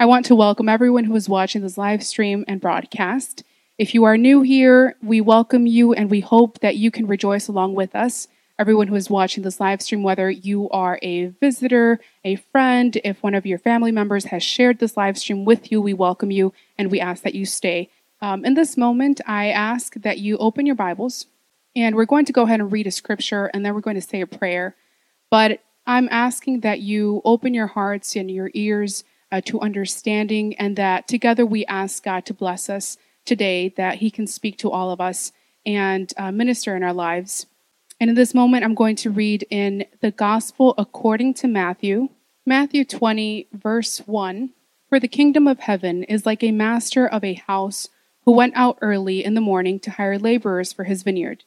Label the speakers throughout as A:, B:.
A: I want to welcome everyone who is watching this live stream and broadcast. If you are new here, we welcome you and we hope that you can rejoice along with us. Everyone who is watching this live stream, whether you are a visitor, a friend, if one of your family members has shared this live stream with you, we welcome you and we ask that you stay. Um, in this moment, I ask that you open your Bibles and we're going to go ahead and read a scripture and then we're going to say a prayer. But I'm asking that you open your hearts and your ears uh, to understanding and that together we ask God to bless us today, that He can speak to all of us and uh, minister in our lives. And in this moment, I'm going to read in the Gospel according to Matthew, Matthew 20, verse 1. For the kingdom of heaven is like a master of a house who went out early in the morning to hire laborers for his vineyard.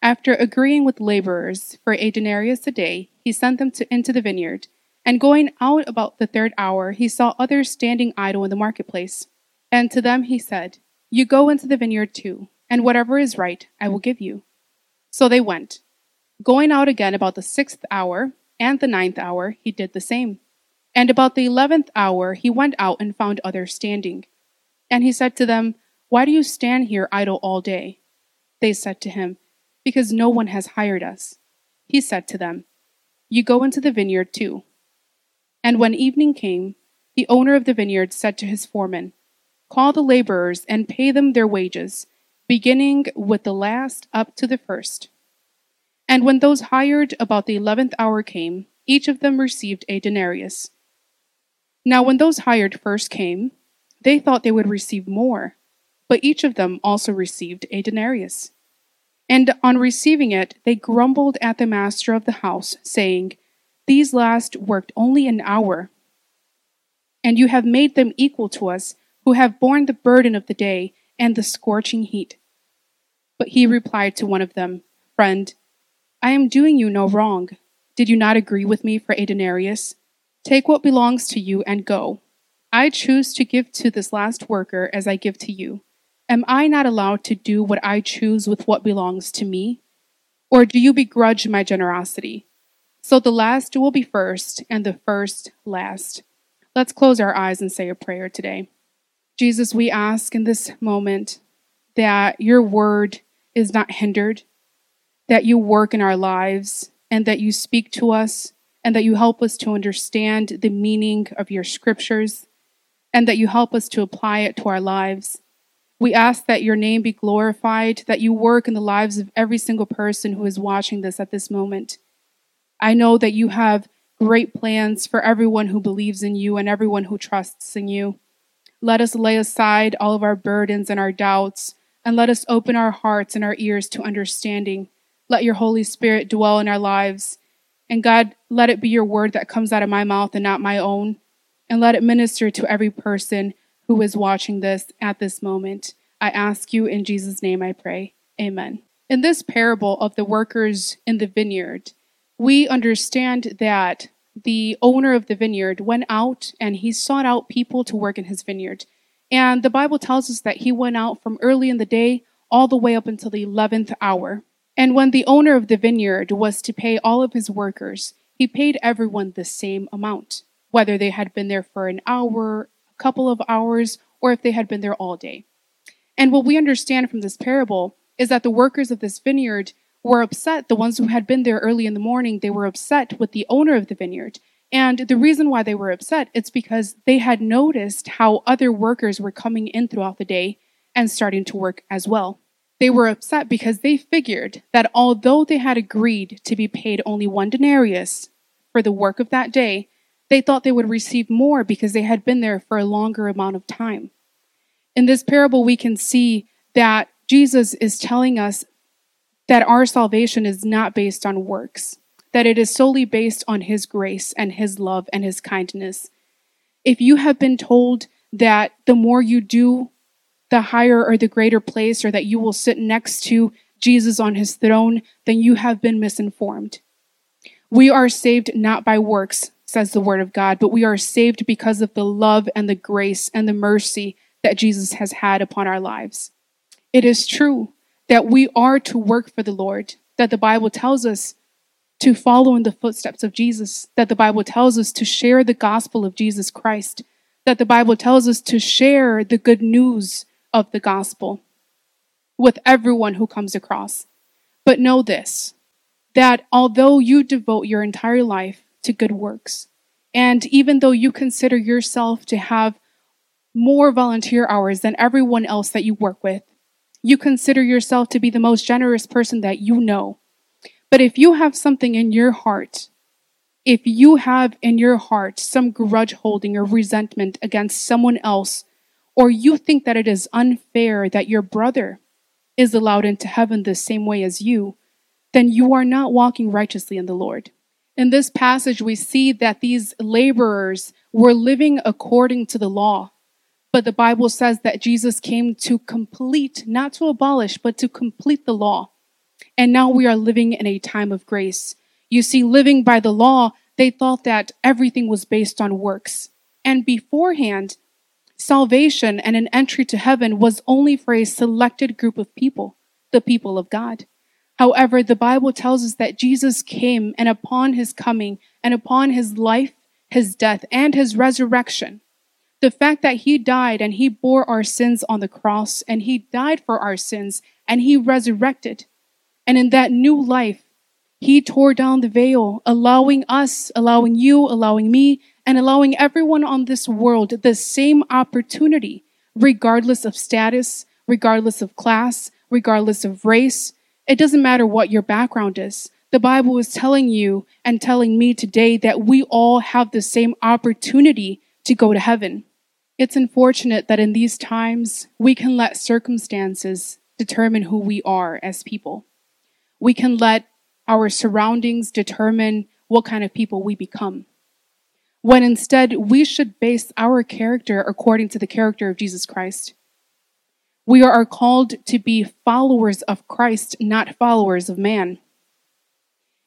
A: After agreeing with laborers for a denarius a day, he sent them to, into the vineyard. And going out about the third hour, he saw others standing idle in the marketplace. And to them he said, You go into the vineyard too, and whatever is right I will give you. So they went. Going out again about the sixth hour and the ninth hour, he did the same. And about the eleventh hour, he went out and found others standing. And he said to them, Why do you stand here idle all day? They said to him, because no one has hired us. He said to them, You go into the vineyard too. And when evening came, the owner of the vineyard said to his foreman, Call the laborers and pay them their wages, beginning with the last up to the first. And when those hired about the eleventh hour came, each of them received a denarius. Now, when those hired first came, they thought they would receive more, but each of them also received a denarius. And on receiving it, they grumbled at the master of the house, saying, These last worked only an hour, and you have made them equal to us, who have borne the burden of the day and the scorching heat. But he replied to one of them, Friend, I am doing you no wrong. Did you not agree with me for a denarius? Take what belongs to you and go. I choose to give to this last worker as I give to you. Am I not allowed to do what I choose with what belongs to me? Or do you begrudge my generosity? So the last will be first, and the first last. Let's close our eyes and say a prayer today. Jesus, we ask in this moment that your word is not hindered, that you work in our lives, and that you speak to us, and that you help us to understand the meaning of your scriptures, and that you help us to apply it to our lives. We ask that your name be glorified, that you work in the lives of every single person who is watching this at this moment. I know that you have great plans for everyone who believes in you and everyone who trusts in you. Let us lay aside all of our burdens and our doubts, and let us open our hearts and our ears to understanding. Let your Holy Spirit dwell in our lives. And God, let it be your word that comes out of my mouth and not my own. And let it minister to every person who is watching this at this moment. I ask you in Jesus' name I pray. Amen. In this parable of the workers in the vineyard, we understand that the owner of the vineyard went out and he sought out people to work in his vineyard. And the Bible tells us that he went out from early in the day all the way up until the 11th hour. And when the owner of the vineyard was to pay all of his workers, he paid everyone the same amount, whether they had been there for an hour, a couple of hours, or if they had been there all day. And what we understand from this parable is that the workers of this vineyard were upset. The ones who had been there early in the morning, they were upset with the owner of the vineyard. And the reason why they were upset is because they had noticed how other workers were coming in throughout the day and starting to work as well. They were upset because they figured that although they had agreed to be paid only one denarius for the work of that day, they thought they would receive more because they had been there for a longer amount of time. In this parable, we can see that Jesus is telling us that our salvation is not based on works, that it is solely based on His grace and His love and His kindness. If you have been told that the more you do, the higher or the greater place, or that you will sit next to Jesus on His throne, then you have been misinformed. We are saved not by works, says the word of God, but we are saved because of the love and the grace and the mercy that Jesus has had upon our lives. It is true that we are to work for the Lord, that the Bible tells us to follow in the footsteps of Jesus, that the Bible tells us to share the gospel of Jesus Christ. that the Bible tells us to share the good news of the gospel with everyone who comes across. But know this that although you devote your entire life to good works, and even though you consider yourself to have more volunteer hours than everyone else that you work with, you consider yourself to be the most generous person that you know. But if you have something in your heart, if you have in your heart some grudge holding or resentment against someone else, or you think that it is unfair that your brother is allowed into heaven the same way as you, then you are not walking righteously in the Lord. In this passage, we see that these laborers were living according to the law. But the Bible says that Jesus came to complete, not to abolish, but to complete the law. And now we are living in a time of grace. You see, living by the law, they thought that everything was based on works. And beforehand, salvation and an entry to heaven was only for a selected group of people, the people of God. However, the Bible tells us that Jesus came and upon his coming and upon his life, his death, and his resurrection, the fact that he died and he bore our sins on the cross and he died for our sins and he resurrected. And in that new life, he tore down the veil, allowing us, allowing you, allowing me, and allowing everyone on this world the same opportunity, regardless of status, regardless of class, regardless of race, it doesn't matter what your background is. The Bible is telling you and telling me today that we all have the same opportunity to go to heaven. It's unfortunate that in these times we can let circumstances determine who we are as people. We can let our surroundings determine what kind of people we become. When instead we should base our character according to the character of Jesus Christ. We are called to be followers of Christ, not followers of man.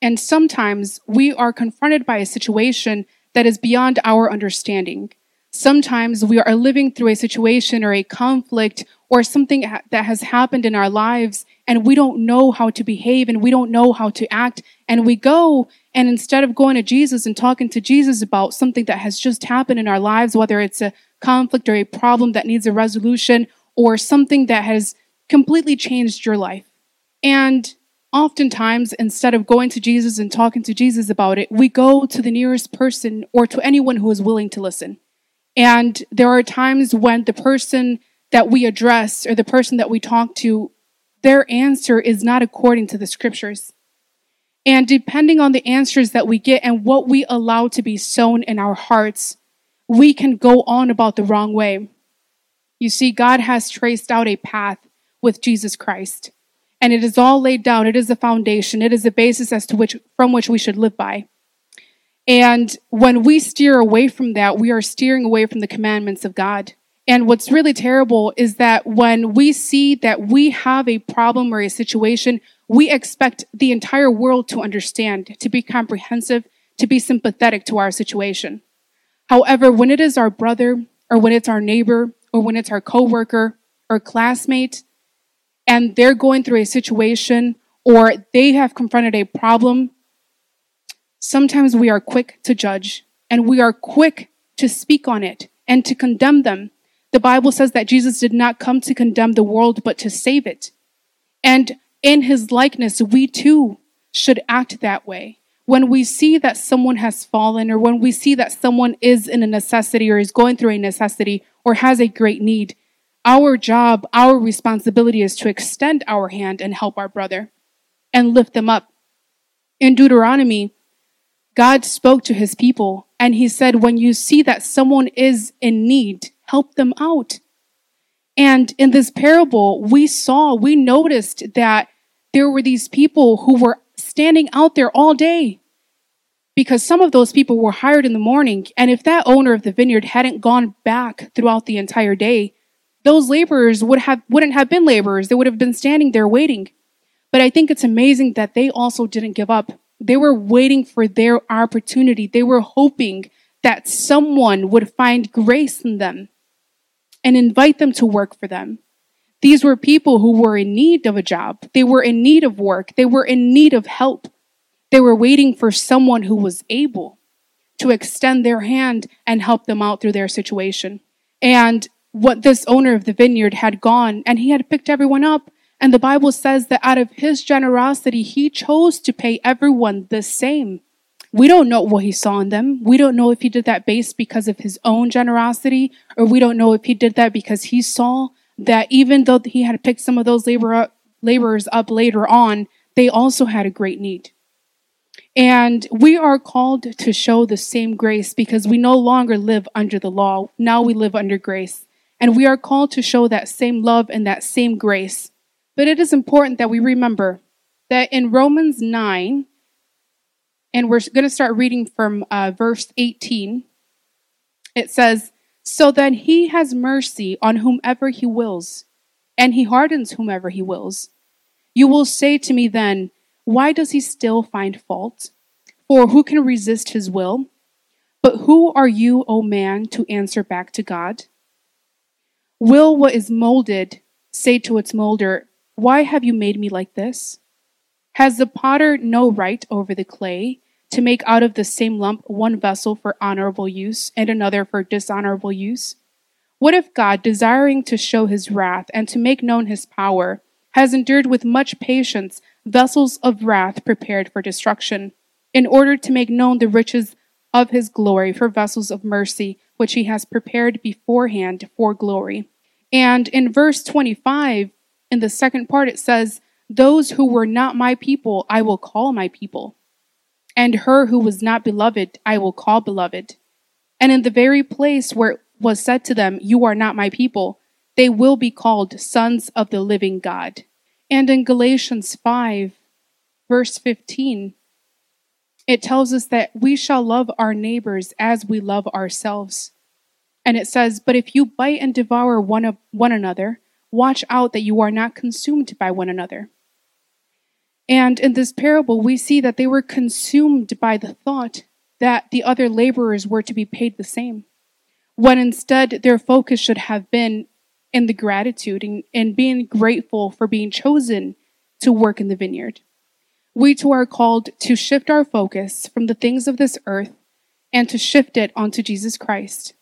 A: And sometimes we are confronted by a situation that is beyond our understanding. Sometimes we are living through a situation or a conflict or something that has happened in our lives and we don't know how to behave and we don't know how to act. And we go and instead of going to Jesus and talking to Jesus about something that has just happened in our lives, whether it's a conflict or a problem that needs a resolution or something that has completely changed your life. And oftentimes, instead of going to Jesus and talking to Jesus about it, we go to the nearest person or to anyone who is willing to listen. And there are times when the person that we address or the person that we talk to, their answer is not according to the scriptures. And depending on the answers that we get and what we allow to be sown in our hearts, we can go on about the wrong way. You see, God has traced out a path with Jesus Christ, and it is all laid down. It is a foundation. It is a basis as to which from which we should live by. And when we steer away from that, we are steering away from the commandments of God. And what's really terrible is that when we see that we have a problem or a situation, we expect the entire world to understand, to be comprehensive, to be sympathetic to our situation. However, when it is our brother or when it's our neighbor or when it's our coworker or classmate and they're going through a situation or they have confronted a problem, sometimes we are quick to judge and we are quick to speak on it and to condemn them. The Bible says that Jesus did not come to condemn the world, but to save it. And in his likeness, we too should act that way. When we see that someone has fallen, or when we see that someone is in a necessity or is going through a necessity, or has a great need, our job, our responsibility is to extend our hand and help our brother and lift them up. In Deuteronomy, God spoke to his people and he said, when you see that someone is in need, help them out. And in this parable, we saw, we noticed that there were these people who were standing out there all day because some of those people were hired in the morning. And if that owner of the vineyard hadn't gone back throughout the entire day, those laborers would have, wouldn't have been laborers. They would have been standing there waiting. But I think it's amazing that they also didn't give up. They were waiting for their opportunity. They were hoping that someone would find grace in them and invite them to work for them. These were people who were in need of a job. They were in need of work. They were in need of help. They were waiting for someone who was able to extend their hand and help them out through their situation. And what this owner of the vineyard had gone and he had picked everyone up. And the Bible says that out of his generosity, he chose to pay everyone the same. We don't know what he saw in them. We don't know if he did that based because of his own generosity, or we don't know if he did that because he saw that even though he had picked some of those labor, laborers up later on, they also had a great need. And we are called to show the same grace because we no longer live under the law. Now we live under grace. And we are called to show that same love and that same grace. But it is important that we remember that in Romans 9, and we're going to start reading from uh, verse 18, it says, So then he has mercy on whomever he wills, and he hardens whomever he wills. You will say to me then, why does he still find fault? For who can resist his will? But who are you, O man, to answer back to God? Will what is molded say to its molder, Why have you made me like this? Has the potter no right over the clay to make out of the same lump one vessel for honorable use and another for dishonorable use? What if God, desiring to show his wrath and to make known his power, has endured with much patience vessels of wrath prepared for destruction, in order to make known the riches of his glory for vessels of mercy, which he has prepared beforehand for glory. And in verse 25, in the second part, it says, Those who were not my people, I will call my people. And her who was not beloved, I will call beloved. And in the very place where it was said to them, You are not my people, they will be called sons of the living God. And in Galatians 5, verse 15, it tells us that we shall love our neighbors as we love ourselves. And it says, But if you bite and devour one, of, one another, watch out that you are not consumed by one another. And in this parable, we see that they were consumed by the thought that the other laborers were to be paid the same, when instead their focus should have been in the gratitude and, and being grateful for being chosen to work in the vineyard. We too are called to shift our focus from the things of this earth and to shift it onto Jesus Christ,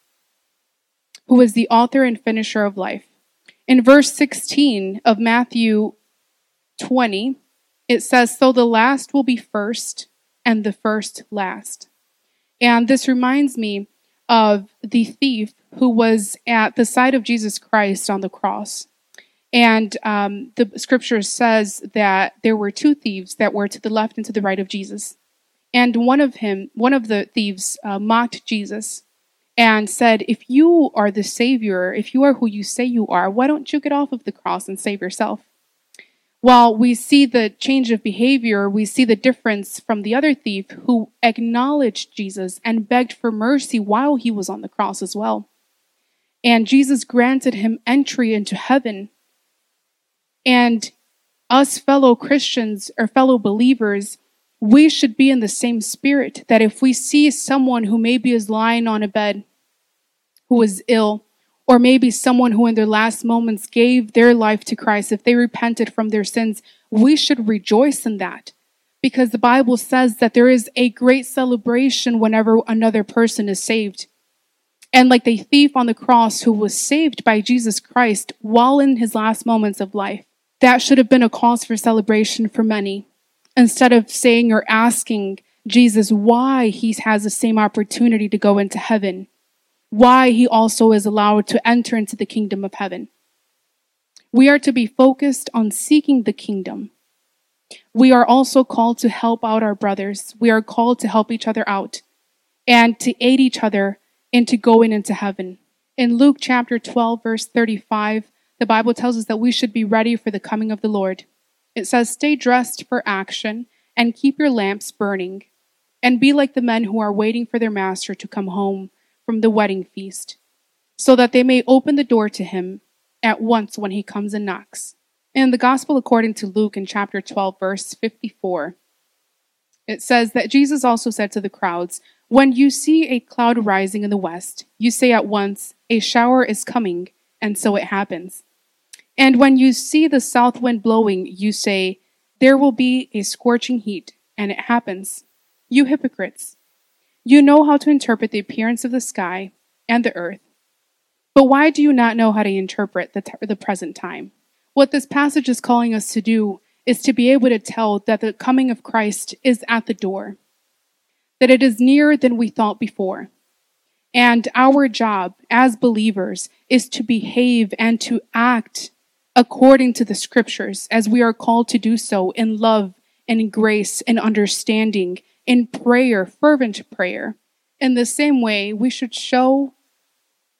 A: who is the author and finisher of life. In verse 16 of Matthew 20, it says, So the last will be first, and the first last. And this reminds me of the thief who was at the side of Jesus Christ on the cross. And um, the scripture says that there were two thieves that were to the left and to the right of Jesus. And one of him, one of the thieves, uh, mocked Jesus and said, If you are the Savior, if you are who you say you are, why don't you get off of the cross and save yourself? While we see the change of behavior, we see the difference from the other thief who acknowledged Jesus and begged for mercy while he was on the cross as well. And Jesus granted him entry into heaven. And us fellow Christians or fellow believers, we should be in the same spirit that if we see someone who maybe is lying on a bed, who is ill, or maybe someone who in their last moments gave their life to Christ, if they repented from their sins, we should rejoice in that. Because the Bible says that there is a great celebration whenever another person is saved. And like the thief on the cross who was saved by Jesus Christ while in his last moments of life, that should have been a cause for celebration for many. Instead of saying or asking Jesus why he has the same opportunity to go into heaven why he also is allowed to enter into the kingdom of heaven. We are to be focused on seeking the kingdom. We are also called to help out our brothers. We are called to help each other out and to aid each other into going into heaven. In Luke chapter 12, verse 35, the Bible tells us that we should be ready for the coming of the Lord. It says, Stay dressed for action and keep your lamps burning, and be like the men who are waiting for their master to come home from the wedding feast, so that they may open the door to him at once when he comes and knocks. In the Gospel according to Luke in chapter 12, verse 54, it says that Jesus also said to the crowds, When you see a cloud rising in the west, you say at once, A shower is coming, and so it happens. And when you see the south wind blowing, you say, There will be a scorching heat, and it happens. You hypocrites! You know how to interpret the appearance of the sky and the earth. But why do you not know how to interpret the, t- the present time? What this passage is calling us to do is to be able to tell that the coming of Christ is at the door, that it is nearer than we thought before. And our job as believers is to behave and to act according to the scriptures as we are called to do so in love and in grace and understanding, in prayer, fervent prayer. In the same way, we should show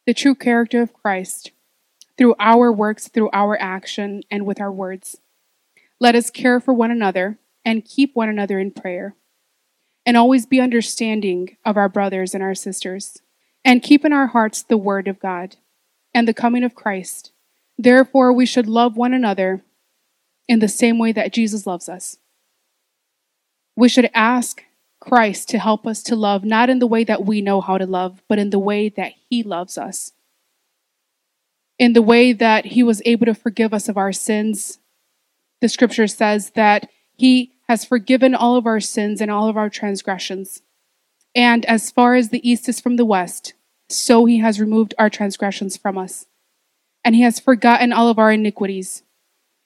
A: the true character of Christ through our works, through our action, and with our words. Let us care for one another and keep one another in prayer, and always be understanding of our brothers and our sisters, and keep in our hearts the word of God and the coming of Christ. Therefore, we should love one another in the same way that Jesus loves us. We should ask Christ to help us to love, not in the way that we know how to love, but in the way that He loves us. In the way that He was able to forgive us of our sins. The scripture says that He has forgiven all of our sins and all of our transgressions. And as far as the east is from the west, so He has removed our transgressions from us. And He has forgotten all of our iniquities.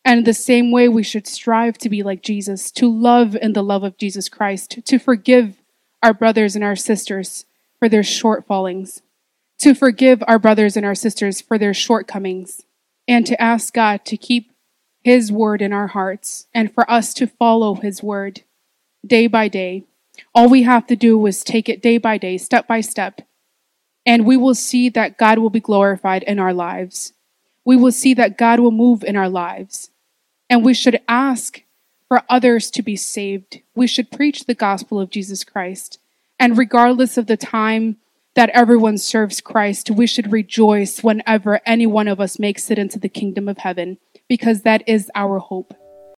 A: And the same way, we should strive to be like Jesus, to love in the love of Jesus Christ, to forgive our brothers and our sisters for their shortfallings, to forgive our brothers and our sisters for their shortcomings, and to ask God to keep His word in our hearts and for us to follow His word day by day. All we have to do is take it day by day, step by step, and we will see that God will be glorified in our lives. We will see that God will move in our lives and we should ask for others to be saved. We should preach the gospel of Jesus Christ. And regardless of the time that everyone serves Christ, we should rejoice whenever any one of us makes it into the kingdom of heaven, because that is our hope.